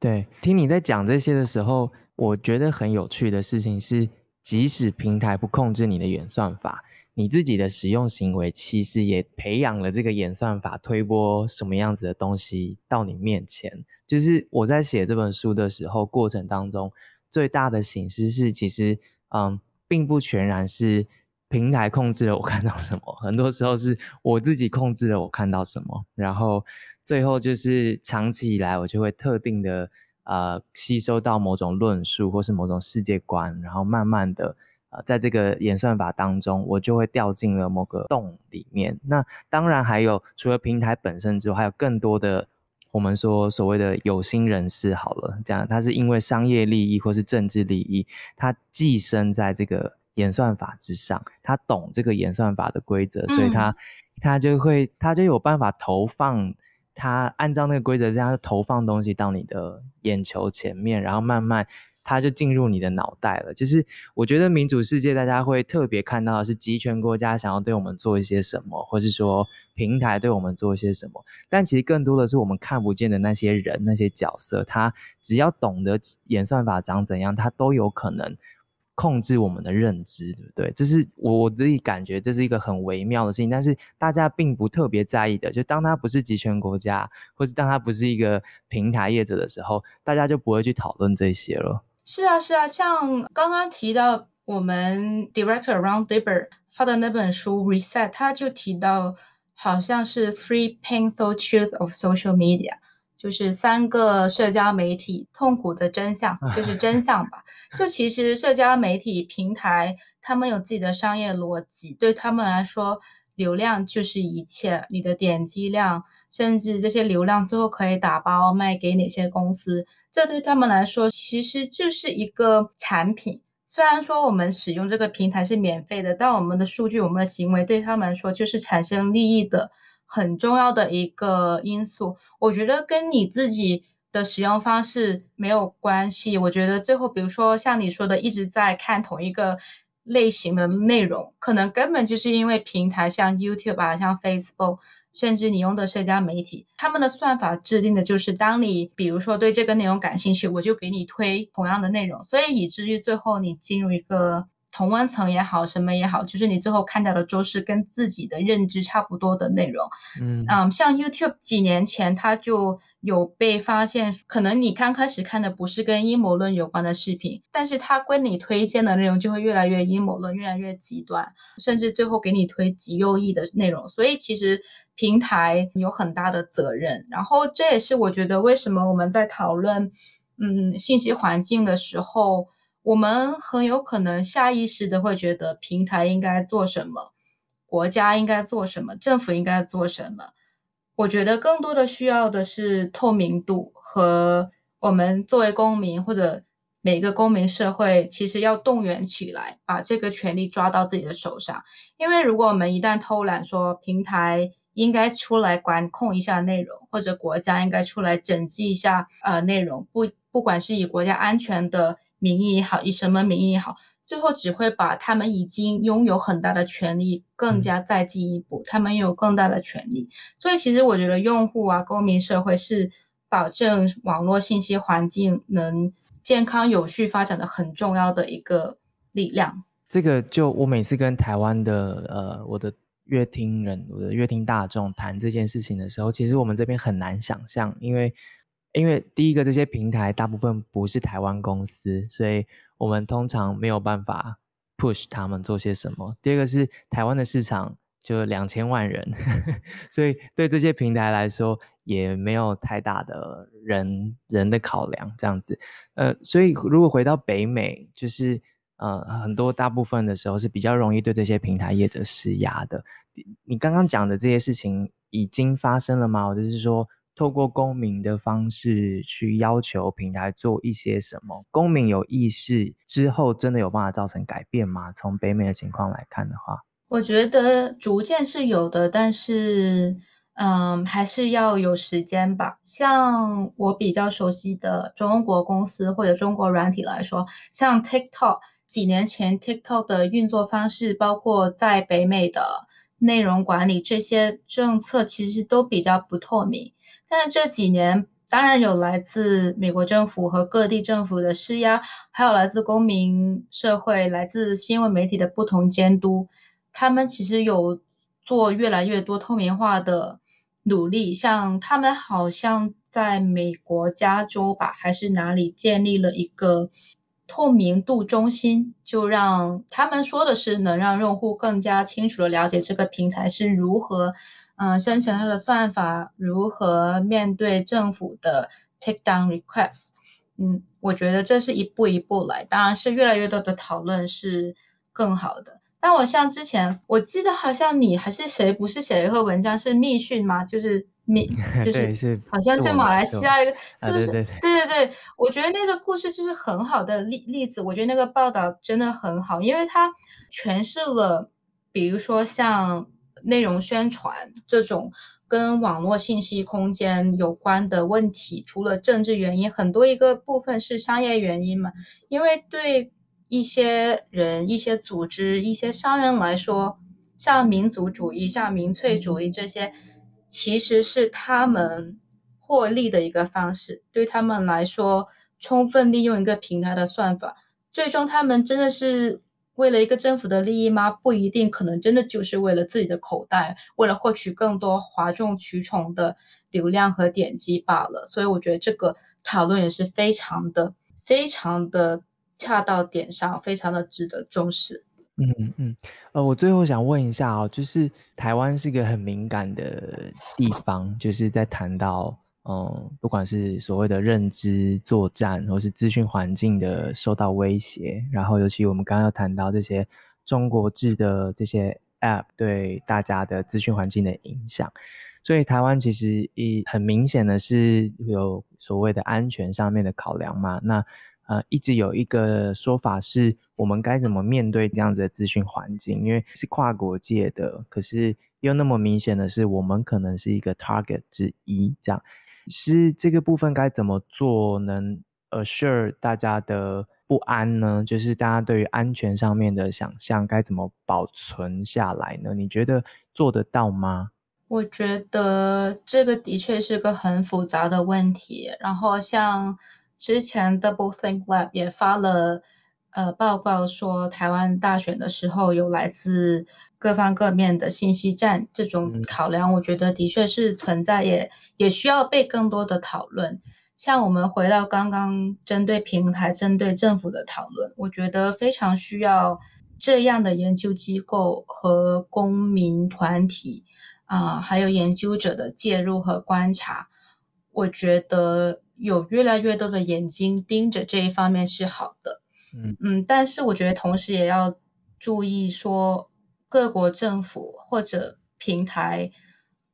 对，听你在讲这些的时候，我觉得很有趣的事情是，即使平台不控制你的演算法。你自己的使用行为其实也培养了这个演算法推播什么样子的东西到你面前。就是我在写这本书的时候，过程当中最大的醒思是，其实嗯，并不全然是平台控制了我看到什么，很多时候是我自己控制了我看到什么。然后最后就是长期以来，我就会特定的呃吸收到某种论述或是某种世界观，然后慢慢的。呃在这个演算法当中，我就会掉进了某个洞里面。那当然还有，除了平台本身之外，还有更多的我们说所谓的有心人士。好了，这样他是因为商业利益或是政治利益，他寄生在这个演算法之上，他懂这个演算法的规则，所以他、嗯、他就会他就有办法投放，他按照那个规则这样投放东西到你的眼球前面，然后慢慢。它就进入你的脑袋了。就是我觉得民主世界，大家会特别看到的是集权国家想要对我们做一些什么，或是说平台对我们做一些什么。但其实更多的是我们看不见的那些人、那些角色。他只要懂得演算法长怎样，他都有可能控制我们的认知，对不对？这是我我自己感觉这是一个很微妙的事情，但是大家并不特别在意的。就当他不是集权国家，或是当他不是一个平台业者的时候，大家就不会去讨论这些了。是啊，是啊，像刚刚提到我们 Director Ron Dibber 发的那本书《Reset》，他就提到好像是 Three Painful Truths of Social Media，就是三个社交媒体痛苦的真相，就是真相吧。[LAUGHS] 就其实社交媒体平台，他们有自己的商业逻辑，对他们来说，流量就是一切，你的点击量，甚至这些流量最后可以打包卖给哪些公司。这对他们来说，其实就是一个产品。虽然说我们使用这个平台是免费的，但我们的数据、我们的行为对他们来说就是产生利益的很重要的一个因素。我觉得跟你自己的使用方式没有关系。我觉得最后，比如说像你说的，一直在看同一个类型的内容，可能根本就是因为平台像 YouTube 啊，像 Facebook。甚至你用的社交媒体，他们的算法制定的就是，当你比如说对这个内容感兴趣，我就给你推同样的内容，所以以至于最后你进入一个同温层也好，什么也好，就是你最后看到的都是跟自己的认知差不多的内容。嗯，嗯，像 YouTube 几年前它就有被发现，可能你刚开始看的不是跟阴谋论有关的视频，但是它跟你推荐的内容就会越来越阴谋论，越来越极端，甚至最后给你推极右翼的内容。所以其实。平台有很大的责任，然后这也是我觉得为什么我们在讨论，嗯，信息环境的时候，我们很有可能下意识的会觉得平台应该做什么，国家应该做什么，政府应该做什么。我觉得更多的需要的是透明度和我们作为公民或者每个公民社会，其实要动员起来，把这个权利抓到自己的手上。因为如果我们一旦偷懒说平台，应该出来管控一下内容，或者国家应该出来整治一下呃内容，不不管是以国家安全的名义也好，以什么名义也好，最后只会把他们已经拥有很大的权利更加再进一步，他们有更大的权利。所以其实我觉得用户啊，公民社会是保证网络信息环境能健康有序发展的很重要的一个力量。这个就我每次跟台湾的呃我的。乐听人，我的乐听大众谈这件事情的时候，其实我们这边很难想象，因为因为第一个，这些平台大部分不是台湾公司，所以我们通常没有办法 push 他们做些什么。第二个是台湾的市场就两千万人，[LAUGHS] 所以对这些平台来说也没有太大的人人的考量，这样子。呃，所以如果回到北美，就是呃很多大部分的时候是比较容易对这些平台业者施压的。你刚刚讲的这些事情已经发生了吗？我就是说，透过公民的方式去要求平台做一些什么，公民有意识之后，真的有办法造成改变吗？从北美的情况来看的话。我觉得逐渐是有的，但是，嗯，还是要有时间吧。像我比较熟悉的中国公司或者中国软体来说，像 TikTok，几年前 TikTok 的运作方式，包括在北美的内容管理这些政策，其实都比较不透明。但是这几年，当然有来自美国政府和各地政府的施压，还有来自公民社会、来自新闻媒体的不同监督。他们其实有做越来越多透明化的努力，像他们好像在美国加州吧，还是哪里建立了一个透明度中心，就让他们说的是能让用户更加清楚地了解这个平台是如何，嗯、生成它的算法，如何面对政府的 take down request。嗯，我觉得这是一步一步来，当然是越来越多的讨论是更好的。但我像之前，我记得好像你还是谁，不是写了一个文章是密讯吗？就是密，[LAUGHS] 就是好像是马来西亚一个，是不是？对对对，我觉得那个故事就是很好的例例子。我觉得那个报道真的很好，因为它诠释了，比如说像内容宣传这种跟网络信息空间有关的问题，除了政治原因，很多一个部分是商业原因嘛，因为对。一些人、一些组织、一些商人来说，像民族主义、像民粹主义这些，其实是他们获利的一个方式。对他们来说，充分利用一个平台的算法，最终他们真的是为了一个政府的利益吗？不一定，可能真的就是为了自己的口袋，为了获取更多哗众取宠的流量和点击罢了。所以，我觉得这个讨论也是非常的、非常的。恰到点上，非常的值得重视。嗯嗯，呃，我最后想问一下哦，就是台湾是一个很敏感的地方，就是在谈到，嗯，不管是所谓的认知作战，或是资讯环境的受到威胁，然后尤其我们刚刚要谈到这些中国制的这些 App 对大家的资讯环境的影响，所以台湾其实一很明显的是有所谓的安全上面的考量嘛，那。呃，一直有一个说法是，我们该怎么面对这样子的资讯环境？因为是跨国界的，可是又那么明显的是，我们可能是一个 target 之一。这样是这个部分该怎么做，能 assure 大家的不安呢？就是大家对于安全上面的想象该怎么保存下来呢？你觉得做得到吗？我觉得这个的确是个很复杂的问题。然后像。之前 DoubleThink Lab 也发了呃报告说，台湾大选的时候有来自各方各面的信息战这种考量，我觉得的确是存在，也也需要被更多的讨论。像我们回到刚刚针对平台、针对政府的讨论，我觉得非常需要这样的研究机构和公民团体啊、呃，还有研究者的介入和观察，我觉得。有越来越多的眼睛盯着这一方面是好的，嗯嗯，但是我觉得同时也要注意说，各国政府或者平台，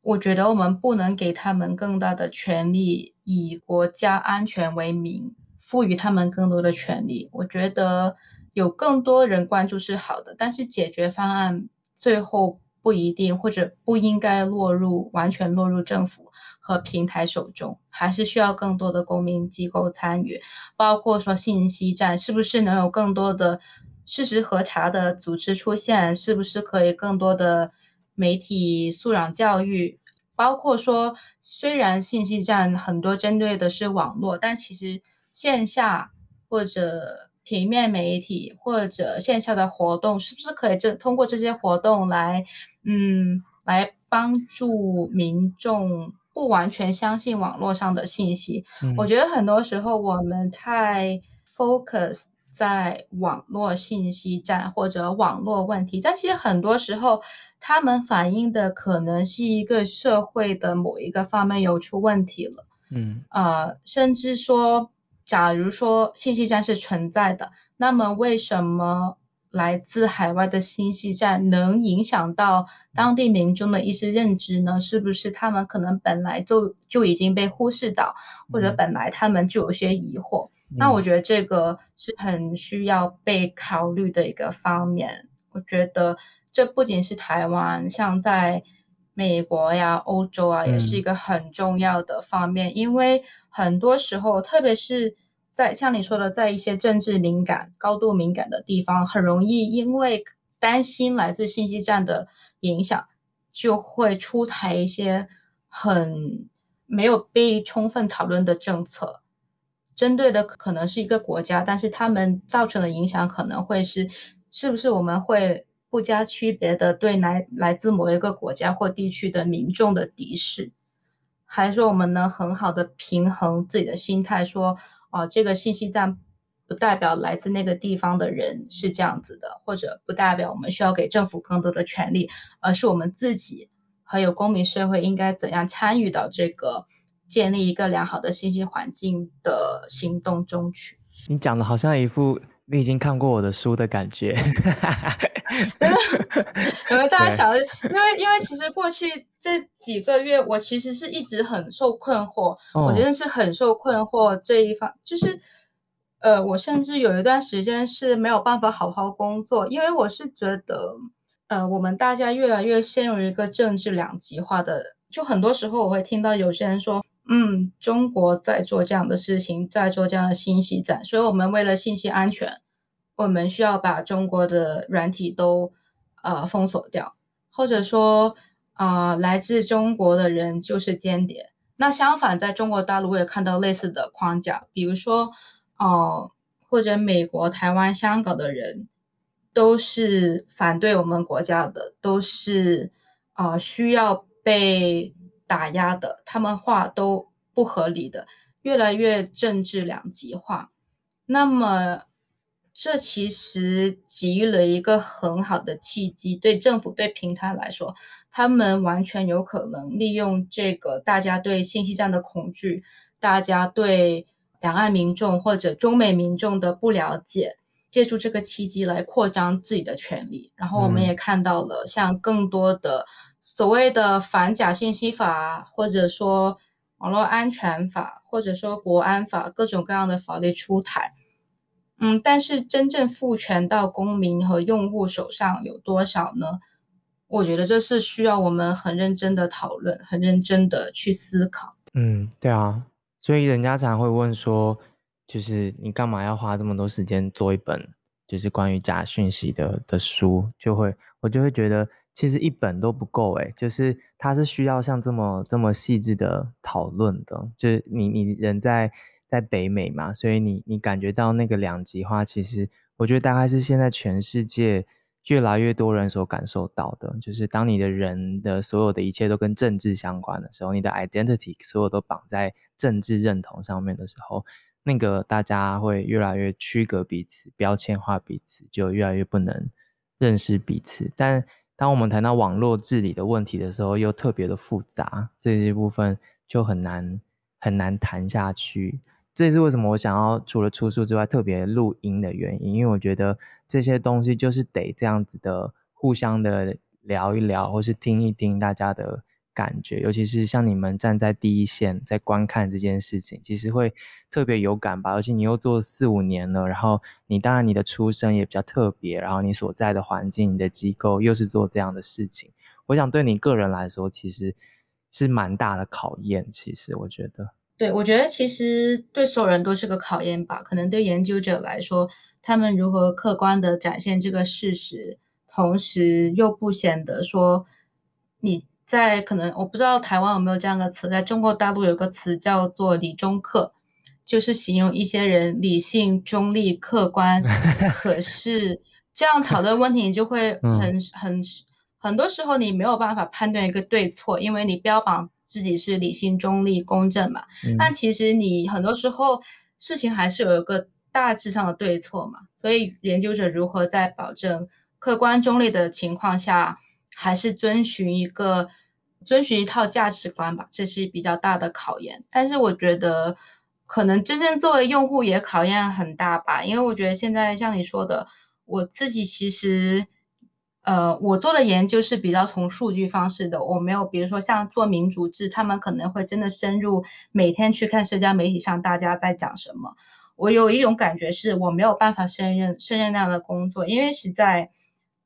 我觉得我们不能给他们更大的权利，以国家安全为名，赋予他们更多的权利。我觉得有更多人关注是好的，但是解决方案最后不一定或者不应该落入完全落入政府和平台手中，还是需要更多的公民机构参与，包括说信息站，是不是能有更多的事实核查的组织出现？是不是可以更多的媒体素养教育？包括说，虽然信息站很多针对的是网络，但其实线下或者平面媒体或者线下的活动，是不是可以这通过这些活动来，嗯，来帮助民众？不完全相信网络上的信息，嗯，我觉得很多时候我们太 focus 在网络信息战或者网络问题，但其实很多时候，他们反映的可能是一个社会的某一个方面有出问题了。嗯，呃，甚至说，假如说信息战是存在的，那么为什么来自海外的信息战能影响到当地民众的一些认知呢？是不是他们可能本来就就已经被忽视到，或者本来他们就有些疑惑？嗯、那我觉得这个是很需要被考虑的一个方面。我觉得这不仅是台湾，像在。美国呀，欧洲啊，也是一个很重要的方面，嗯、因为很多时候，特别是在像你说的，在一些政治敏感、高度敏感的地方，很容易因为担心来自信息战的影响，就会出台一些很没有被充分讨论的政策，针对的可能是一个国家，但是他们造成的影响可能会是，是不是我们会。不加区别的对来来自某一个国家或地区的民众的敌视，还是说我们能很好的平衡自己的心态，说哦，这个信息站不代表来自那个地方的人是这样子的，或者不代表我们需要给政府更多的权利，而是我们自己还有公民社会应该怎样参与到这个建立一个良好的信息环境的行动中去。你讲的好像一副你已经看过我的书的感觉。[LAUGHS] [LAUGHS] 真的，因为大家想的，因为因为其实过去这几个月，我其实是一直很受困惑，哦、我真的是很受困惑这一方，就是，呃，我甚至有一段时间是没有办法好好工作，因为我是觉得，呃，我们大家越来越陷入一个政治两极化的，就很多时候我会听到有些人说，嗯，中国在做这样的事情，在做这样的信息战，所以我们为了信息安全。我们需要把中国的软体都呃封锁掉，或者说啊、呃，来自中国的人就是间谍。那相反，在中国大陆我也看到类似的框架，比如说哦、或者美国、台湾、香港的人都是反对我们国家的，都是啊、需要被打压的，他们话都不合理的，越来越政治两极化。那么。这其实给予了一个很好的契机，对政府、对平台来说，他们完全有可能利用这个大家对信息战的恐惧，大家对两岸民众或者中美民众的不了解，借助这个契机来扩张自己的权利。然后我们也看到了，像更多的所谓的反假信息法，或者说网络安全法，或者说国安法，各种各样的法律出台。嗯，但是真正赋权到公民和用户手上有多少呢？我觉得这是需要我们很认真的讨论，很认真的去思考。嗯，对啊，所以人家常会问说，就是你干嘛要花这么多时间做一本就是关于假讯息的的书？就会我就会觉得其实一本都不够诶，就是它是需要像这么这么细致的讨论的，就是你你人在。在北美嘛，所以你你感觉到那个两极化，其实我觉得大概是现在全世界越来越多人所感受到的，就是当你的人的所有的一切都跟政治相关的时候，你的 identity 所有都绑在政治认同上面的时候，那个大家会越来越区隔彼此，标签化彼此，就越来越不能认识彼此。但当我们谈到网络治理的问题的时候，又特别的复杂，这些部分就很难很难谈下去。这也是为什么我想要除了出书之外，特别录音的原因，因为我觉得这些东西就是得这样子的互相的聊一聊，或是听一听大家的感觉，尤其是像你们站在第一线在观看这件事情，其实会特别有感吧。而且你又做四五年了，然后你当然你的出身也比较特别，然后你所在的环境、你的机构又是做这样的事情，我想对你个人来说，其实是蛮大的考验。其实我觉得。对，我觉得其实对所有人都是个考验吧。可能对研究者来说，他们如何客观地展现这个事实，同时又不显得说你在可能我不知道台湾有没有这样的词，在中国大陆有个词叫做“理中客”，就是形容一些人理性、中立、客观，[LAUGHS] 可是这样讨论问题你就会很很很多时候你没有办法判断一个对错，因为你标榜。自己是理性、中立、公正嘛？但、嗯、其实你很多时候事情还是有一个大致上的对错嘛。所以研究者如何在保证客观中立的情况下，还是遵循一个遵循一套价值观吧，这是比较大的考验。但是我觉得，可能真正作为用户也考验很大吧，因为我觉得现在像你说的，我自己其实。呃，我做的研究是比较从数据方式的，我没有，比如说像做民主制，他们可能会真的深入每天去看社交媒体上大家在讲什么。我有一种感觉是我没有办法胜任胜任那样的工作，因为实在，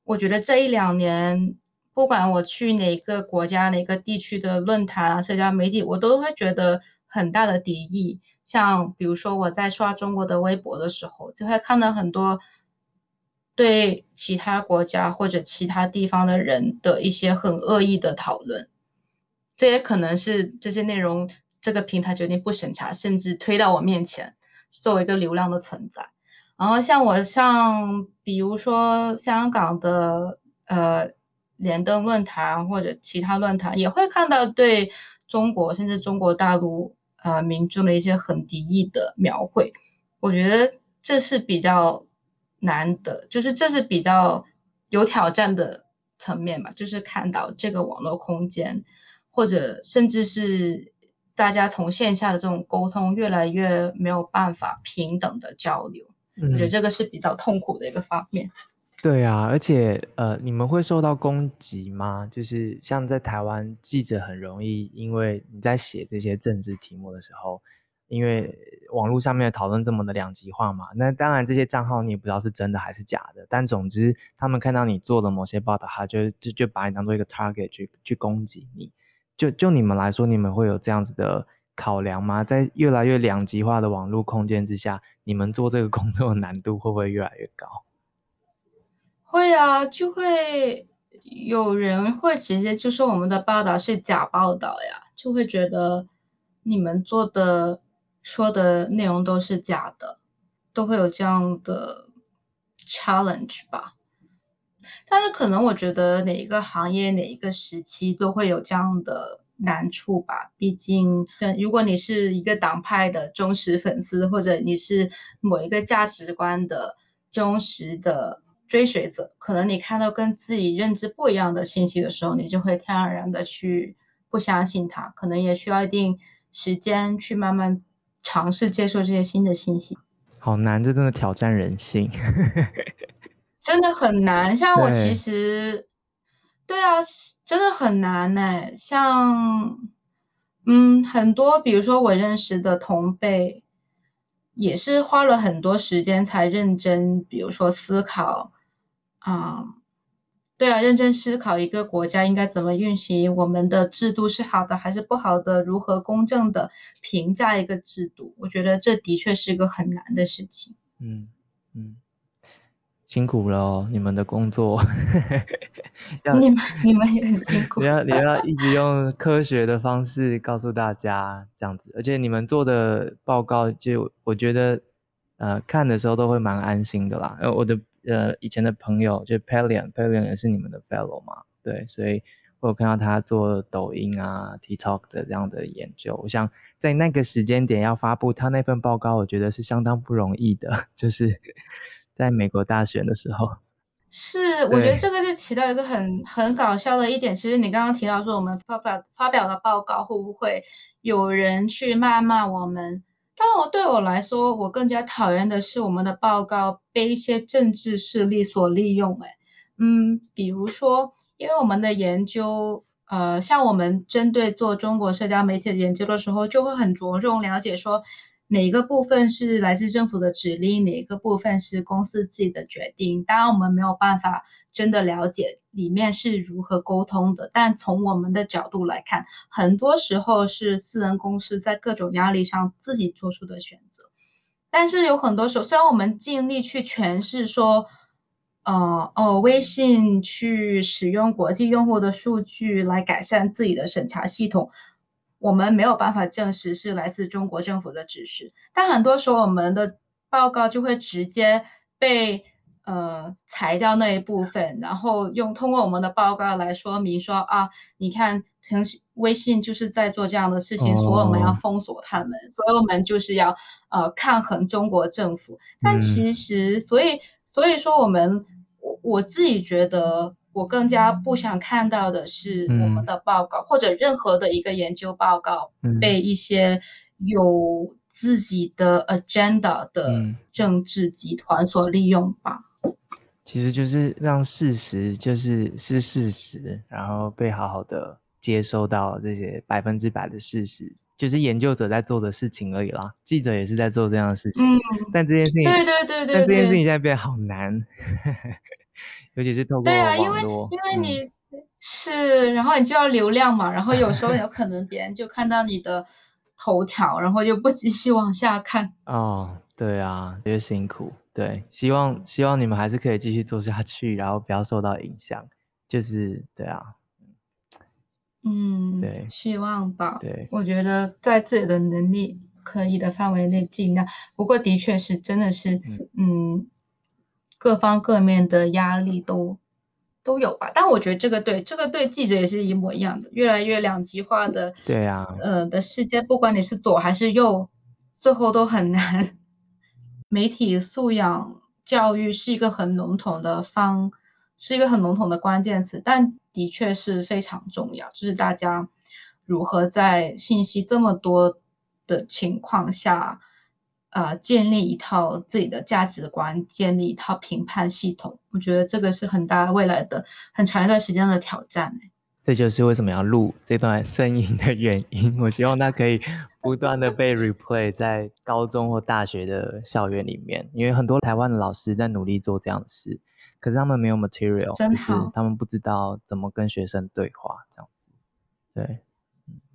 我觉得这一两年，不管我去哪个国家、哪个地区的论坛啊、社交媒体，我都会觉得很大的敌意。像比如说我在刷中国的微博的时候，就会看到很多。对其他国家或者其他地方的人的一些很恶意的讨论，这也可能是这些内容这个平台决定不审查，甚至推到我面前作为一个流量的存在。然后像我像比如说香港的呃连登论坛或者其他论坛，也会看到对中国甚至中国大陆呃民众的一些很敌意的描绘。我觉得这是比较。难得，就是这是比较有挑战的层面吧，就是看到这个网络空间，或者甚至是大家从线下的这种沟通越来越没有办法平等的交流，嗯，我觉得这个是比较痛苦的一个方面。对啊，而且呃，你们会受到攻击吗？就是像在台湾，记者很容易，因为你在写这些政治题目的时候。因为网络上面的讨论这么的两极化嘛，那当然这些账号你也不知道是真的还是假的，但总之他们看到你做了某些报道，他就就就把你当做一个 target 去去攻击你。就就你们来说，你们会有这样子的考量吗？在越来越两极化的网络空间之下，你们做这个工作的难度会不会越来越高？会啊，就会有人会直接就说我们的报道是假报道呀，就会觉得你们做的。说的内容都是假的，都会有这样的 challenge 吧。但是可能我觉得哪一个行业、哪一个时期都会有这样的难处吧。毕竟，如果你是一个党派的忠实粉丝，或者你是某一个价值观的忠实的追随者，可能你看到跟自己认知不一样的信息的时候，你就会天然而然的去不相信它。可能也需要一定时间去慢慢。尝试接受这些新的信息，好难，这真的挑战人性，[LAUGHS] 真的很难。像我其实，对，对啊，真的很难呢。像，嗯，很多，比如说我认识的同辈，也是花了很多时间才认真，比如说思考，啊、嗯。对啊，认真思考一个国家应该怎么运行，我们的制度是好的还是不好的，如何公正的评价一个制度，我觉得这的确是一个很难的事情。嗯嗯，辛苦了哦，你们的工作。[LAUGHS] 你们你们也很辛苦。你要你要一直用科学的方式告诉大家这样子，而且你们做的报告，就我觉得，呃，看的时候都会蛮安心的啦。呃，我的。呃，以前的朋友就 Pelion，Pelion 也是你们的 fellow 嘛，对，所以我有看到他做抖音啊、TikTok 的这样的研究。我想在那个时间点要发布他那份报告，我觉得是相当不容易的，[LAUGHS] 就是在美国大选的时候。是，我觉得这个是提到一个很很搞笑的一点。其实你刚刚提到说，我们发表发表的报告会不会有人去谩骂我们？但我对我来说，我更加讨厌的是我们的报告被一些政治势力所利用。哎，嗯，比如说，因为我们的研究，呃，像我们针对做中国社交媒体的研究的时候，就会很着重了解说，哪个部分是来自政府的指令，哪个部分是公司自己的决定。当然，我们没有办法真的了解里面是如何沟通的。但从我们的角度来看，很多时候是私人公司在各种压力上自己做出的选择。但是有很多时候，虽然我们尽力去诠释说，呃，哦，微信去使用国际用户的数据来改善自己的审查系统。我们没有办法证实是来自中国政府的指示，但很多时候我们的报告就会直接被呃裁掉那一部分，然后用通过我们的报告来说明说啊，你看平时微信就是在做这样的事情，哦、所以我们要封锁他们，所以我们就是要呃抗衡中国政府。但其实，嗯、所以所以说我们我我自己觉得，我更加不想看到的是我们的报告、嗯、或者任何的一个研究报告被一些有自己的 agenda 的政治集团所利用吧。其实就是让事实就是是事实，然后被好好的接收到这些百分之百的事实，就是研究者在做的事情而已啦。记者也是在做这样的事情，嗯，但这件事情，对对对对，但这件事情现在变得好难，尤其是透过网络，对啊，因为因为你、嗯、是，然后你就要流量嘛，然后有时候有 [LAUGHS] 可能别人就看到你的头条，然后就不继续往下看。哦，对啊，特别辛苦。对，希望希望你们还是可以继续做下去，然后不要受到影响。就是对啊，嗯，对，希望吧。对，我觉得在自己的能力可以的范围内尽量。不过的确是，真的是，嗯，嗯，各方各面的压力都都有吧。但我觉得这个对这个对记者也是一模一样的，越来越两极化的，对啊，呃的世界，不管你是左还是右，最后都很难。媒体素养教育是一个很笼统的方，是一个很笼统的关键词，但的确是非常重要。就是大家如何在信息这么多的情况下，呃，建立一套自己的价值观，建立一套评判系统。我觉得这个是很大未来的很长一段时间的挑战。这就是为什么要录这段声音的原因。我希望它可以不断的被 replay 在高中或大学的校园里面，因为很多台湾的老师在努力做这样的事，可是他们没有 material，真，就是他们不知道怎么跟学生对话，这样子。对，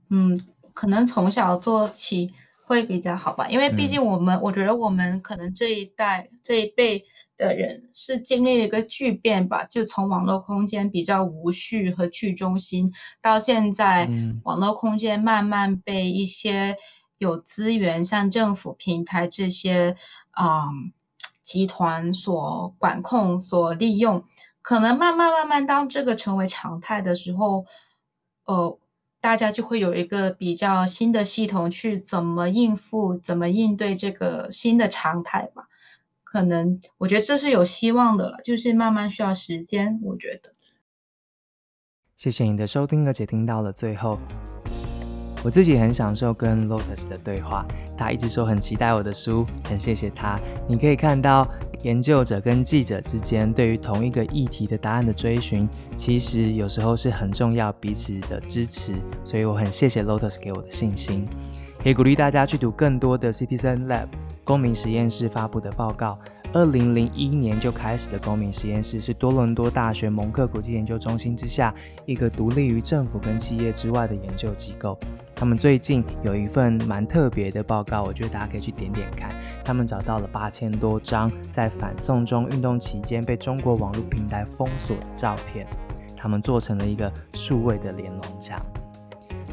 嗯，可能从小做起会比较好吧，因为毕竟我们，嗯、我觉得我们可能这一代这一辈。的人是经历了一个巨变吧，就从网络空间比较无序和去中心，到现在，网络空间慢慢被一些有资源，像政府平台这些，嗯，集团所管控、所利用，可能慢慢慢慢，当这个成为常态的时候，呃，大家就会有一个比较新的系统去怎么应付、怎么应对这个新的常态吧。可能我觉得这是有希望的了，就是慢慢需要时间。我觉得，谢谢你的收听，而且听到了最后，我自己很享受跟 Lotus 的对话。他一直说很期待我的书，很谢谢他。你可以看到研究者跟记者之间对于同一个议题的答案的追寻，其实有时候是很重要彼此的支持。所以我很谢谢 Lotus 给我的信心，也鼓励大家去读更多的 Citizen Lab。公民实验室发布的报告，二零零一年就开始的公民实验室是多伦多大学蒙克国际研究中心之下一个独立于政府跟企业之外的研究机构。他们最近有一份蛮特别的报告，我觉得大家可以去点点看。他们找到了八千多张在反送中运动期间被中国网络平台封锁的照片，他们做成了一个数位的连侬墙。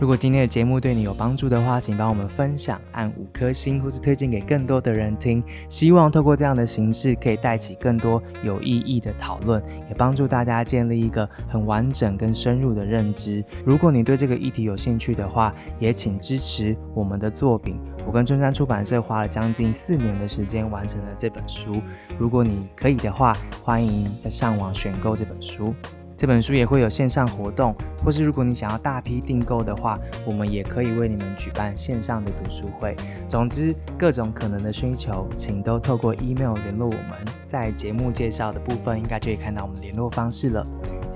如果今天的节目对你有帮助的话，请帮我们分享，按五颗星，或是推荐给更多的人听。希望透过这样的形式，可以带起更多有意义的讨论，也帮助大家建立一个很完整跟深入的认知。如果你对这个议题有兴趣的话，也请支持我们的作品。我跟中山出版社花了将近四年的时间完成了这本书。如果你可以的话，欢迎在上网选购这本书。这本书也会有线上活动，或是如果你想要大批订购的话，我们也可以为你们举办线上的读书会。总之，各种可能的需求，请都透过 email 联络我们。在节目介绍的部分，应该就可以看到我们联络方式了。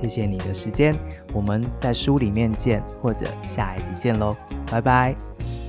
谢谢你的时间，我们在书里面见，或者下一集见喽，拜拜。